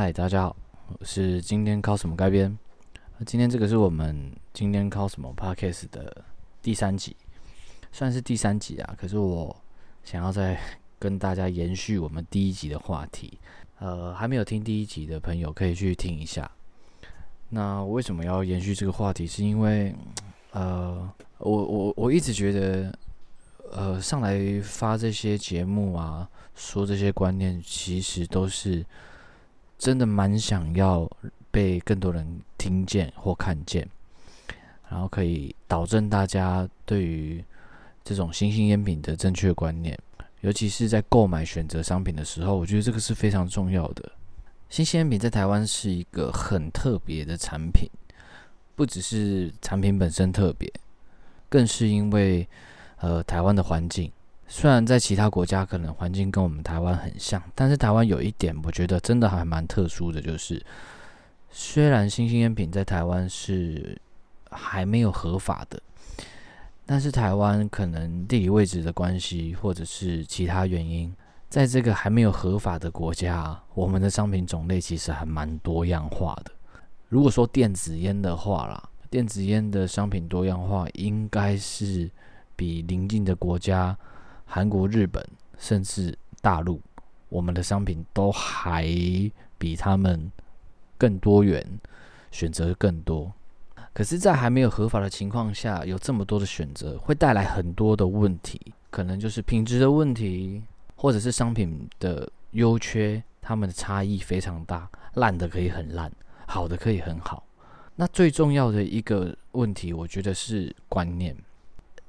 嗨，大家好，我是今天靠什么改编？今天这个是我们今天靠什么 podcast 的第三集，算是第三集啊。可是我想要再跟大家延续我们第一集的话题。呃，还没有听第一集的朋友可以去听一下。那为什么要延续这个话题？是因为呃，我我我一直觉得，呃，上来发这些节目啊，说这些观念，其实都是。真的蛮想要被更多人听见或看见，然后可以导正大家对于这种新兴烟品的正确观念，尤其是在购买选择商品的时候，我觉得这个是非常重要的。新兴烟品在台湾是一个很特别的产品，不只是产品本身特别，更是因为呃台湾的环境。虽然在其他国家可能环境跟我们台湾很像，但是台湾有一点我觉得真的还蛮特殊的，就是虽然新兴烟品在台湾是还没有合法的，但是台湾可能地理位置的关系，或者是其他原因，在这个还没有合法的国家，我们的商品种类其实还蛮多样化的。如果说电子烟的话啦，电子烟的商品多样化应该是比邻近的国家。韩国、日本，甚至大陆，我们的商品都还比他们更多元，选择更多。可是，在还没有合法的情况下，有这么多的选择，会带来很多的问题，可能就是品质的问题，或者是商品的优缺，它们的差异非常大，烂的可以很烂，好的可以很好。那最重要的一个问题，我觉得是观念。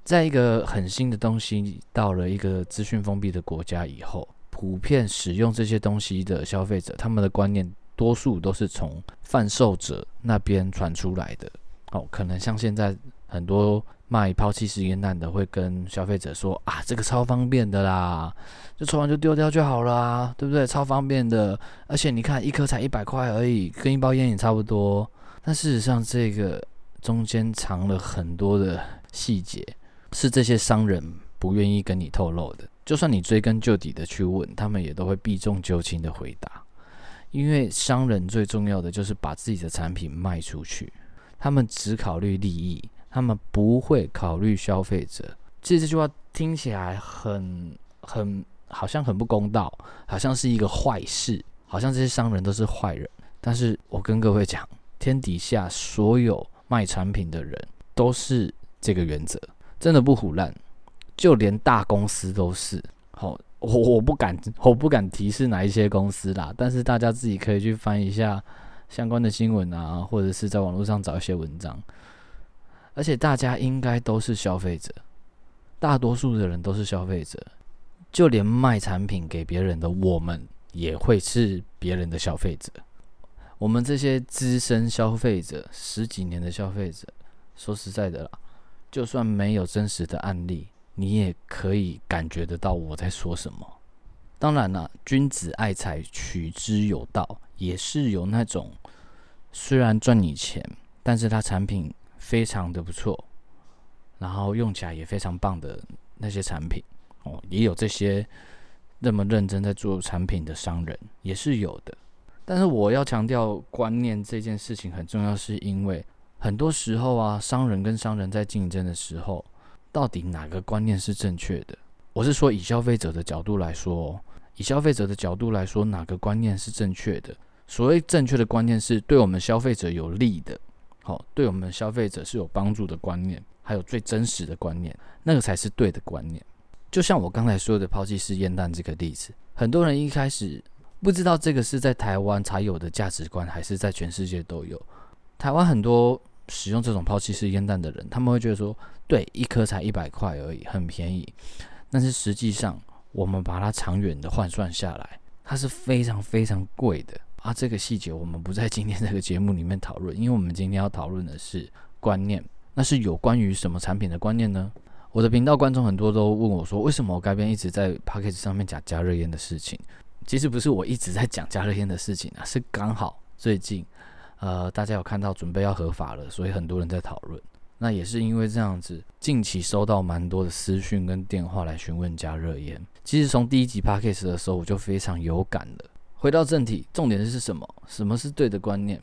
在一个很新的东西到了一个资讯封闭的国家以后，普遍使用这些东西的消费者，他们的观念多数都是从贩售者那边传出来的。哦，可能像现在很多卖抛弃式烟弹的，会跟消费者说啊，这个超方便的啦，就抽完就丢掉就好了啊，对不对？超方便的，而且你看一颗才一百块而已，跟一包烟也差不多。但事实上，这个中间藏了很多的细节。是这些商人不愿意跟你透露的，就算你追根究底的去问，他们也都会避重就轻的回答。因为商人最重要的就是把自己的产品卖出去，他们只考虑利益，他们不会考虑消费者。其实这句话听起来很很好像很不公道，好像是一个坏事，好像这些商人都是坏人。但是我跟各位讲，天底下所有卖产品的人都是这个原则。真的不胡乱，就连大公司都是。好，我我不敢，我不敢提示哪一些公司啦。但是大家自己可以去翻一下相关的新闻啊，或者是在网络上找一些文章。而且大家应该都是消费者，大多数的人都是消费者。就连卖产品给别人的我们，也会是别人的消费者。我们这些资深消费者，十几年的消费者，说实在的啦。就算没有真实的案例，你也可以感觉得到我在说什么。当然了，君子爱财，取之有道，也是有那种虽然赚你钱，但是他产品非常的不错，然后用起来也非常棒的那些产品哦，也有这些那么认真在做产品的商人也是有的。但是我要强调观念这件事情很重要，是因为。很多时候啊，商人跟商人在竞争的时候，到底哪个观念是正确的？我是说，以消费者的角度来说，以消费者的角度来说，哪个观念是正确的？所谓正确的观念，是对我们消费者有利的，好，对我们消费者是有帮助的观念，还有最真实的观念，那个才是对的观念。就像我刚才说的抛弃式烟弹这个例子，很多人一开始不知道这个是在台湾才有的价值观，还是在全世界都有。台湾很多。使用这种抛弃式烟弹的人，他们会觉得说，对，一颗才一百块而已，很便宜。但是实际上，我们把它长远的换算下来，它是非常非常贵的啊。这个细节我们不在今天这个节目里面讨论，因为我们今天要讨论的是观念。那是有关于什么产品的观念呢？我的频道观众很多都问我说，为什么我该边一直在 p a c k a g e 上面讲加热烟的事情？其实不是我一直在讲加热烟的事情啊，是刚好最近。呃，大家有看到准备要合法了，所以很多人在讨论。那也是因为这样子，近期收到蛮多的私讯跟电话来询问加热烟。其实从第一集 p a c k a g e 的时候，我就非常有感了。回到正题，重点是什么？什么是对的观念？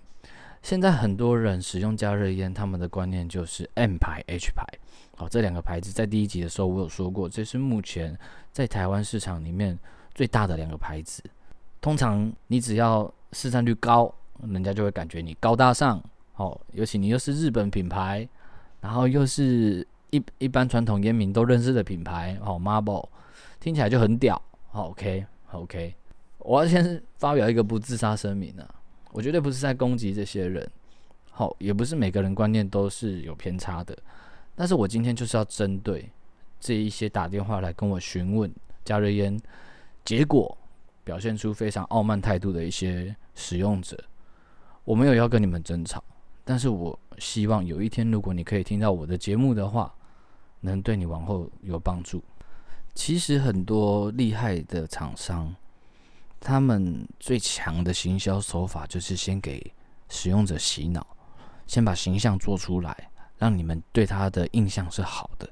现在很多人使用加热烟，他们的观念就是 M 牌、H 牌。好，这两个牌子在第一集的时候我有说过，这是目前在台湾市场里面最大的两个牌子。通常你只要市占率高，人家就会感觉你高大上。好，尤其你又是日本品牌，然后又是一一般传统烟民都认识的品牌，好，Marble，听起来就很屌。好，OK，OK。我要先发表一个不自杀声明啊！我绝对不是在攻击这些人，好，也不是每个人观念都是有偏差的。但是我今天就是要针对这一些打电话来跟我询问加热烟，结果表现出非常傲慢态度的一些使用者，我没有要跟你们争吵，但是我希望有一天如果你可以听到我的节目的话，能对你往后有帮助。其实很多厉害的厂商。他们最强的行销手法就是先给使用者洗脑，先把形象做出来，让你们对他的印象是好的，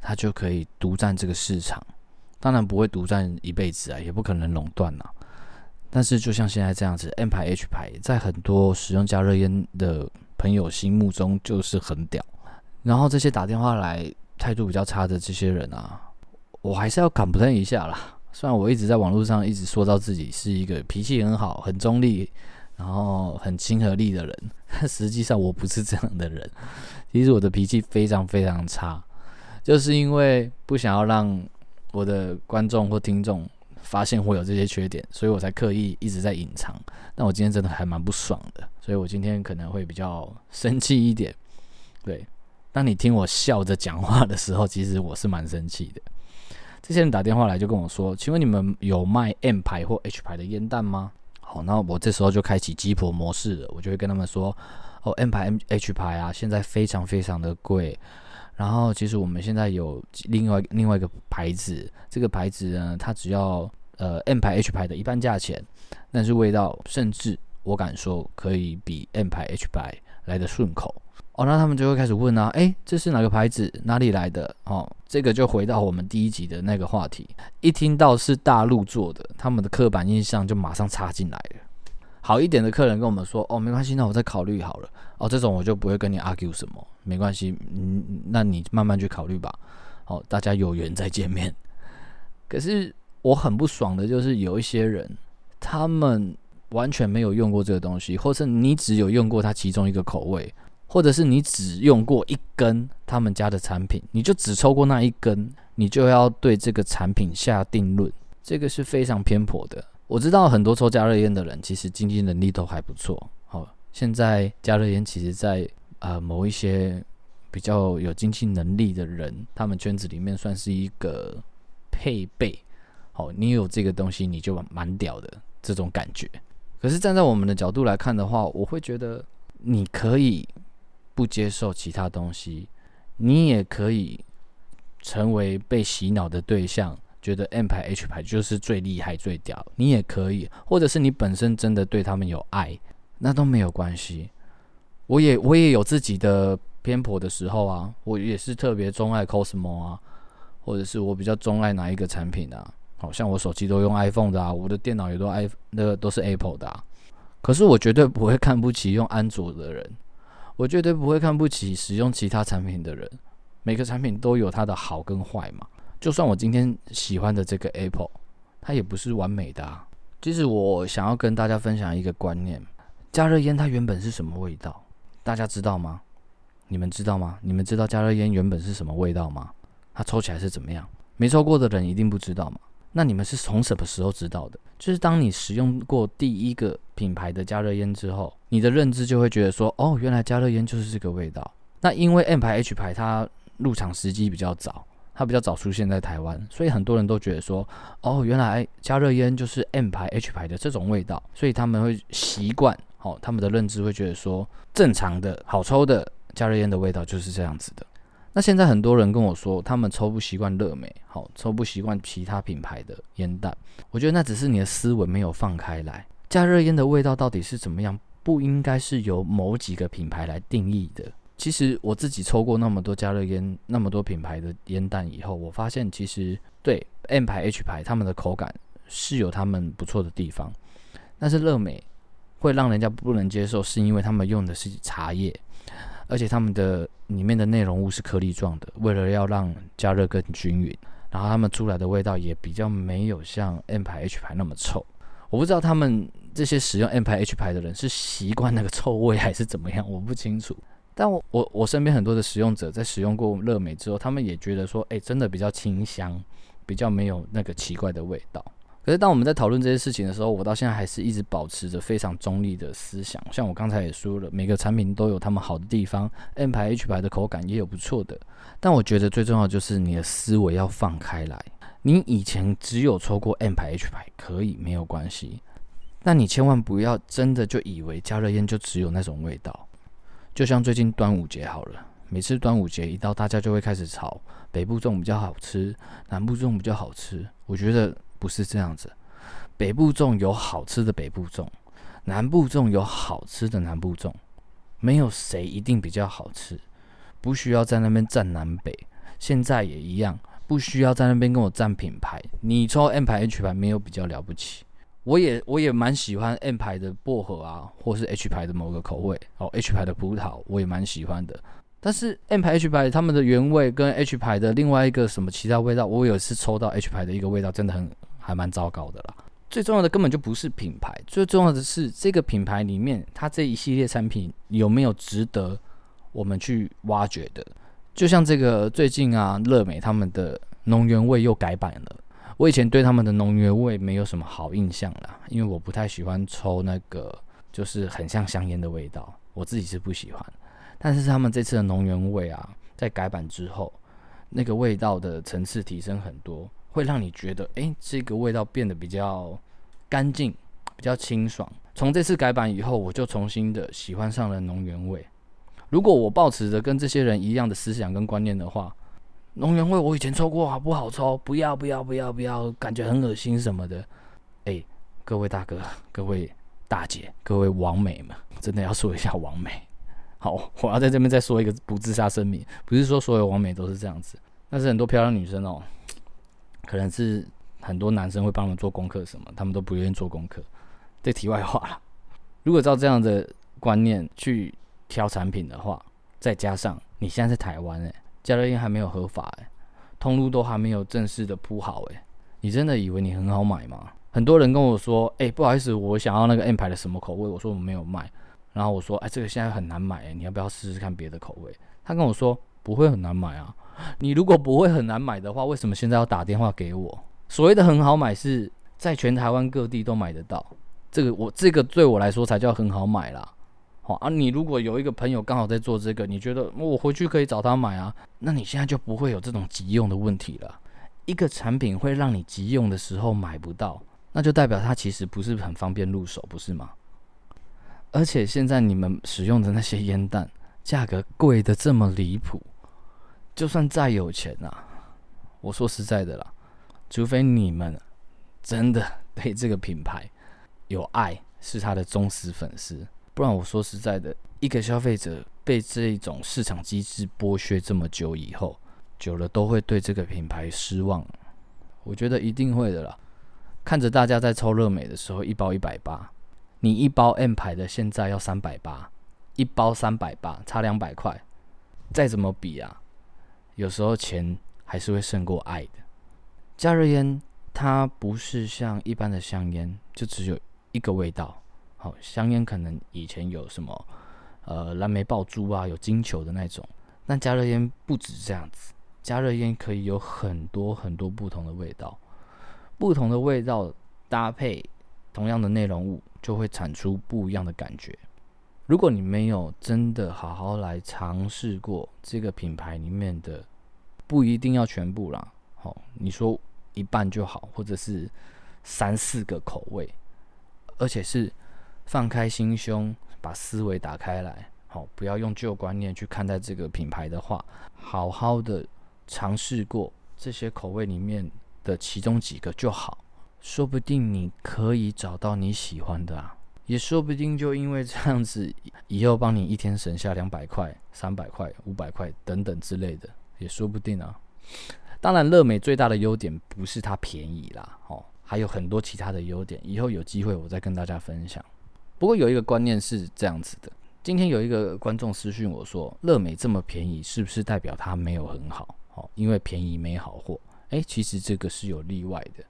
他就可以独占这个市场。当然不会独占一辈子啊，也不可能垄断呐。但是就像现在这样子，M 牌、H 牌，在很多使用加热烟的朋友心目中就是很屌。然后这些打电话来态度比较差的这些人啊，我还是要感喷一下啦。虽然我一直在网络上一直说到自己是一个脾气很好、很中立，然后很亲和力的人，但 实际上我不是这样的人。其实我的脾气非常非常差，就是因为不想要让我的观众或听众发现我有这些缺点，所以我才刻意一直在隐藏。但我今天真的还蛮不爽的，所以我今天可能会比较生气一点。对，当你听我笑着讲话的时候，其实我是蛮生气的。这些人打电话来就跟我说：“请问你们有卖 M 牌或 H 牌的烟弹吗？”好，那我这时候就开启鸡婆模式了，我就会跟他们说：“哦，M 牌、M H 牌啊，现在非常非常的贵。然后其实我们现在有另外另外一个牌子，这个牌子呢，它只要呃 M 牌、H 牌的一半价钱，但是味道甚至我敢说可以比 M 牌、H 牌来的顺口。”哦，那他们就会开始问啊，诶，这是哪个牌子？哪里来的？哦，这个就回到我们第一集的那个话题。一听到是大陆做的，他们的刻板印象就马上插进来了。好一点的客人跟我们说，哦，没关系，那我再考虑好了。哦，这种我就不会跟你 argue 什么，没关系，嗯，那你慢慢去考虑吧。好，大家有缘再见面。可是我很不爽的就是有一些人，他们完全没有用过这个东西，或是你只有用过它其中一个口味。或者是你只用过一根他们家的产品，你就只抽过那一根，你就要对这个产品下定论，这个是非常偏颇的。我知道很多抽加热烟的人，其实经济能力都还不错。好，现在加热烟其实，在呃某一些比较有经济能力的人，他们圈子里面算是一个配备。好，你有这个东西，你就蛮屌的这种感觉。可是站在我们的角度来看的话，我会觉得你可以。不接受其他东西，你也可以成为被洗脑的对象，觉得 M 牌 H 牌就是最厉害最屌。你也可以，或者是你本身真的对他们有爱，那都没有关系。我也我也有自己的偏颇的时候啊，我也是特别钟爱 Cosmo 啊，或者是我比较钟爱哪一个产品啊。好像我手机都用 iPhone 的啊，我的电脑也都 i 那个都是 Apple 的啊。可是我绝对不会看不起用安卓的人。我绝对不会看不起使用其他产品的人，每个产品都有它的好跟坏嘛。就算我今天喜欢的这个 Apple，它也不是完美的啊。其实我想要跟大家分享一个观念：加热烟它原本是什么味道？大家知道吗？你们知道吗？你们知道加热烟原本是什么味道吗？它抽起来是怎么样？没抽过的人一定不知道嘛。那你们是从什么时候知道的？就是当你使用过第一个品牌的加热烟之后，你的认知就会觉得说，哦，原来加热烟就是这个味道。那因为 M 牌、H 牌它入场时机比较早，它比较早出现在台湾，所以很多人都觉得说，哦，原来加热烟就是 M 牌、H 牌的这种味道，所以他们会习惯，哦，他们的认知会觉得说，正常的好抽的加热烟的味道就是这样子的。那现在很多人跟我说，他们抽不习惯乐美，好抽不习惯其他品牌的烟弹。我觉得那只是你的思维没有放开来。加热烟的味道到底是怎么样，不应该是由某几个品牌来定义的。其实我自己抽过那么多加热烟，那么多品牌的烟弹以后，我发现其实对 M 牌、H 牌他们的口感是有他们不错的地方。但是乐美会让人家不能接受，是因为他们用的是茶叶，而且他们的里面的内容物是颗粒状的，为了要让加热更均匀，然后他们出来的味道也比较没有像 M 牌 H 牌那么臭。我不知道他们这些使用 M 牌 H 牌的人是习惯那个臭味还是怎么样，我不清楚。但我我我身边很多的使用者在使用过乐美之后，他们也觉得说，哎，真的比较清香，比较没有那个奇怪的味道。可是当我们在讨论这些事情的时候，我到现在还是一直保持着非常中立的思想。像我刚才也说了，每个产品都有他们好的地方，M 牌 H 牌的口感也有不错的。但我觉得最重要就是你的思维要放开来。你以前只有抽过 M 牌 H 牌可以没有关系，但你千万不要真的就以为加热烟就只有那种味道。就像最近端午节好了，每次端午节一到，大家就会开始吵北部粽比较好吃，南部粽比较好吃。我觉得不是这样子，北部粽有好吃的北部粽，南部粽有好吃的南部粽，没有谁一定比较好吃，不需要在那边占南北。现在也一样，不需要在那边跟我占品牌。你抽 M 牌 H 牌没有比较了不起。我也我也蛮喜欢 M 牌的薄荷啊，或是 H 牌的某个口味哦，H 牌的葡萄我也蛮喜欢的。但是 M 牌 H 牌他们的原味跟 H 牌的另外一个什么其他味道，我有一次抽到 H 牌的一个味道，真的很还蛮糟糕的啦。最重要的根本就不是品牌，最重要的是这个品牌里面它这一系列产品有没有值得我们去挖掘的。就像这个最近啊，乐美他们的浓原味又改版了。我以前对他们的浓原味没有什么好印象啦，因为我不太喜欢抽那个就是很像香烟的味道，我自己是不喜欢。但是他们这次的浓原味啊，在改版之后，那个味道的层次提升很多，会让你觉得，诶，这个味道变得比较干净，比较清爽。从这次改版以后，我就重新的喜欢上了浓原味。如果我保持着跟这些人一样的思想跟观念的话，浓原味我以前抽过，好不好抽？不要不要不要不要，感觉很恶心什么的。哎，各位大哥、各位大姐、各位王美们，真的要说一下王美。好，我要在这边再说一个不自杀声明，不是说所有王美都是这样子，但是很多漂亮女生哦，可能是很多男生会帮他们做功课什么，他们都不愿意做功课。这题外话了，如果照这样的观念去挑产品的话，再加上你现在在台湾哎。加热烟还没有合法哎，通路都还没有正式的铺好哎，你真的以为你很好买吗？很多人跟我说，哎，不好意思，我想要那个 M 牌的什么口味？我说我没有卖。然后我说，哎，这个现在很难买哎，你要不要试试看别的口味？他跟我说不会很难买啊。你如果不会很难买的话，为什么现在要打电话给我？所谓的很好买是在全台湾各地都买得到，这个我这个对我来说才叫很好买啦。好啊，你如果有一个朋友刚好在做这个，你觉得我回去可以找他买啊？那你现在就不会有这种急用的问题了。一个产品会让你急用的时候买不到，那就代表它其实不是很方便入手，不是吗？而且现在你们使用的那些烟弹，价格贵的这么离谱，就算再有钱啊，我说实在的啦，除非你们真的对这个品牌有爱，是他的忠实粉丝。不然我说实在的，一个消费者被这种市场机制剥削这么久以后，久了都会对这个品牌失望。我觉得一定会的啦。看着大家在抽热美的时候，一包一百八，你一包 M 牌的现在要三百八，一包三百八，差两百块。再怎么比啊，有时候钱还是会胜过爱的。加热烟它不是像一般的香烟，就只有一个味道。好，香烟可能以前有什么，呃，蓝莓爆珠啊，有金球的那种。但加热烟不止这样子，加热烟可以有很多很多不同的味道，不同的味道搭配同样的内容物，就会产出不一样的感觉。如果你没有真的好好来尝试过这个品牌里面的，不一定要全部啦。好，你说一半就好，或者是三四个口味，而且是。放开心胸，把思维打开来，好，不要用旧观念去看待这个品牌的话，好好的尝试过这些口味里面的其中几个就好，说不定你可以找到你喜欢的啊，也说不定就因为这样子，以后帮你一天省下两百块、三百块、五百块等等之类的，也说不定啊。当然，乐美最大的优点不是它便宜啦，哦。还有很多其他的优点，以后有机会我再跟大家分享。不过有一个观念是这样子的，今天有一个观众私讯我说，乐美这么便宜，是不是代表它没有很好？哦，因为便宜没好货。诶，其实这个是有例外的，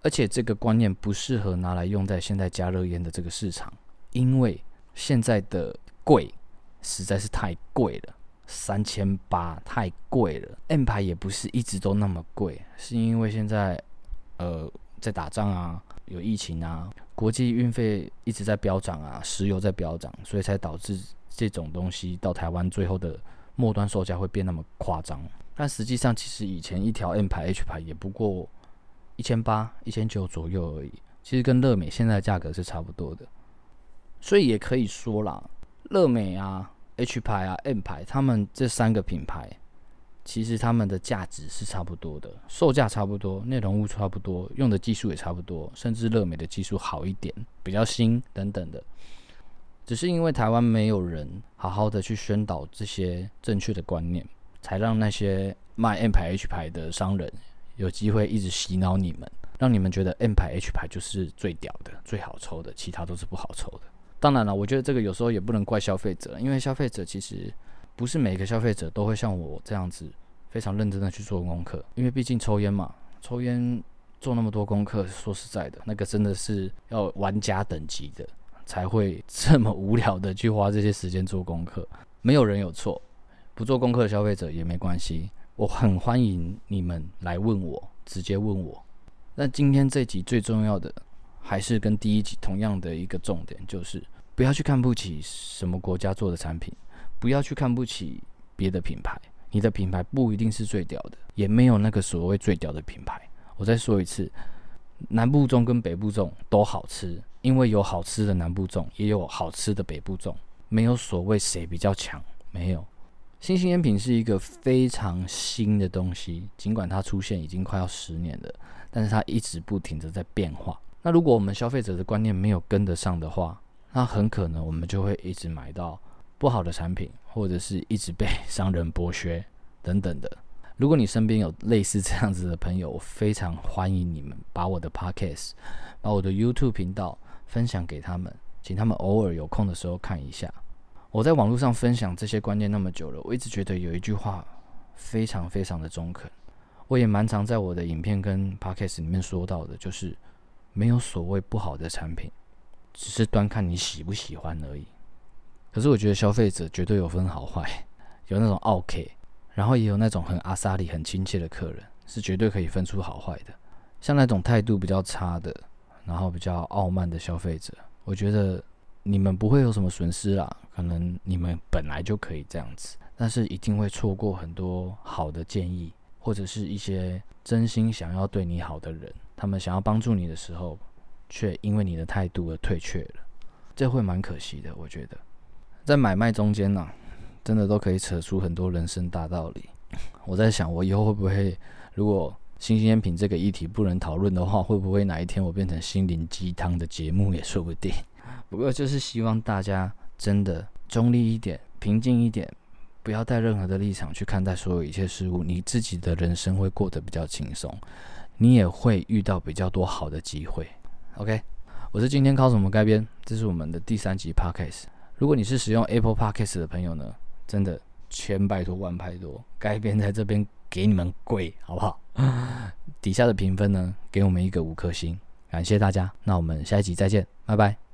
而且这个观念不适合拿来用在现在加热烟的这个市场，因为现在的贵实在是太贵了。三千八太贵了，M 牌也不是一直都那么贵，是因为现在呃在打仗啊，有疫情啊，国际运费一直在飙涨啊，石油在飙涨，所以才导致这种东西到台湾最后的末端售价会变那么夸张。但实际上，其实以前一条 M 牌 H 牌也不过一千八、一千九左右而已，其实跟乐美现在的价格是差不多的，所以也可以说啦，乐美啊。H 牌啊，M 牌，他们这三个品牌，其实他们的价值是差不多的，售价差不多，内容物差不多，用的技术也差不多，甚至乐美的技术好一点，比较新等等的。只是因为台湾没有人好好的去宣导这些正确的观念，才让那些卖 M 牌 H 牌的商人有机会一直洗脑你们，让你们觉得 M 牌 H 牌就是最屌的、最好抽的，其他都是不好抽的。当然了，我觉得这个有时候也不能怪消费者，因为消费者其实不是每个消费者都会像我这样子非常认真的去做功课，因为毕竟抽烟嘛，抽烟做那么多功课，说实在的，那个真的是要玩家等级的才会这么无聊的去花这些时间做功课。没有人有错，不做功课的消费者也没关系，我很欢迎你们来问我，直接问我。那今天这集最重要的。还是跟第一集同样的一个重点，就是不要去看不起什么国家做的产品，不要去看不起别的品牌。你的品牌不一定是最屌的，也没有那个所谓最屌的品牌。我再说一次，南部粽跟北部粽都好吃，因为有好吃的南部粽，也有好吃的北部粽，没有所谓谁比较强，没有。新兴烟品是一个非常新的东西，尽管它出现已经快要十年了，但是它一直不停的在变化。那如果我们消费者的观念没有跟得上的话，那很可能我们就会一直买到不好的产品，或者是一直被商人剥削等等的。如果你身边有类似这样子的朋友，我非常欢迎你们把我的 podcast、把我的 YouTube 频道分享给他们，请他们偶尔有空的时候看一下。我在网络上分享这些观念那么久了，我一直觉得有一句话非常非常的中肯，我也蛮常在我的影片跟 podcast 里面说到的，就是。没有所谓不好的产品，只是端看你喜不喜欢而已。可是我觉得消费者绝对有分好坏，有那种 OK，然后也有那种很阿萨里、很亲切的客人，是绝对可以分出好坏的。像那种态度比较差的，然后比较傲慢的消费者，我觉得你们不会有什么损失啦。可能你们本来就可以这样子，但是一定会错过很多好的建议，或者是一些真心想要对你好的人。他们想要帮助你的时候，却因为你的态度而退却了，这会蛮可惜的。我觉得，在买卖中间呢，真的都可以扯出很多人生大道理。我在想，我以后会不会，如果新鲜品这个议题不能讨论的话，会不会哪一天我变成心灵鸡汤的节目也说不定。不过就是希望大家真的中立一点，平静一点，不要带任何的立场去看待所有一切事物，你自己的人生会过得比较轻松。你也会遇到比较多好的机会。OK，我是今天靠什么改编？这是我们的第三集 Podcast。如果你是使用 Apple Podcast 的朋友呢，真的千拜托万拜托，改编在这边给你们跪，好不好？底下的评分呢，给我们一个五颗星，感谢大家。那我们下一集再见，拜拜。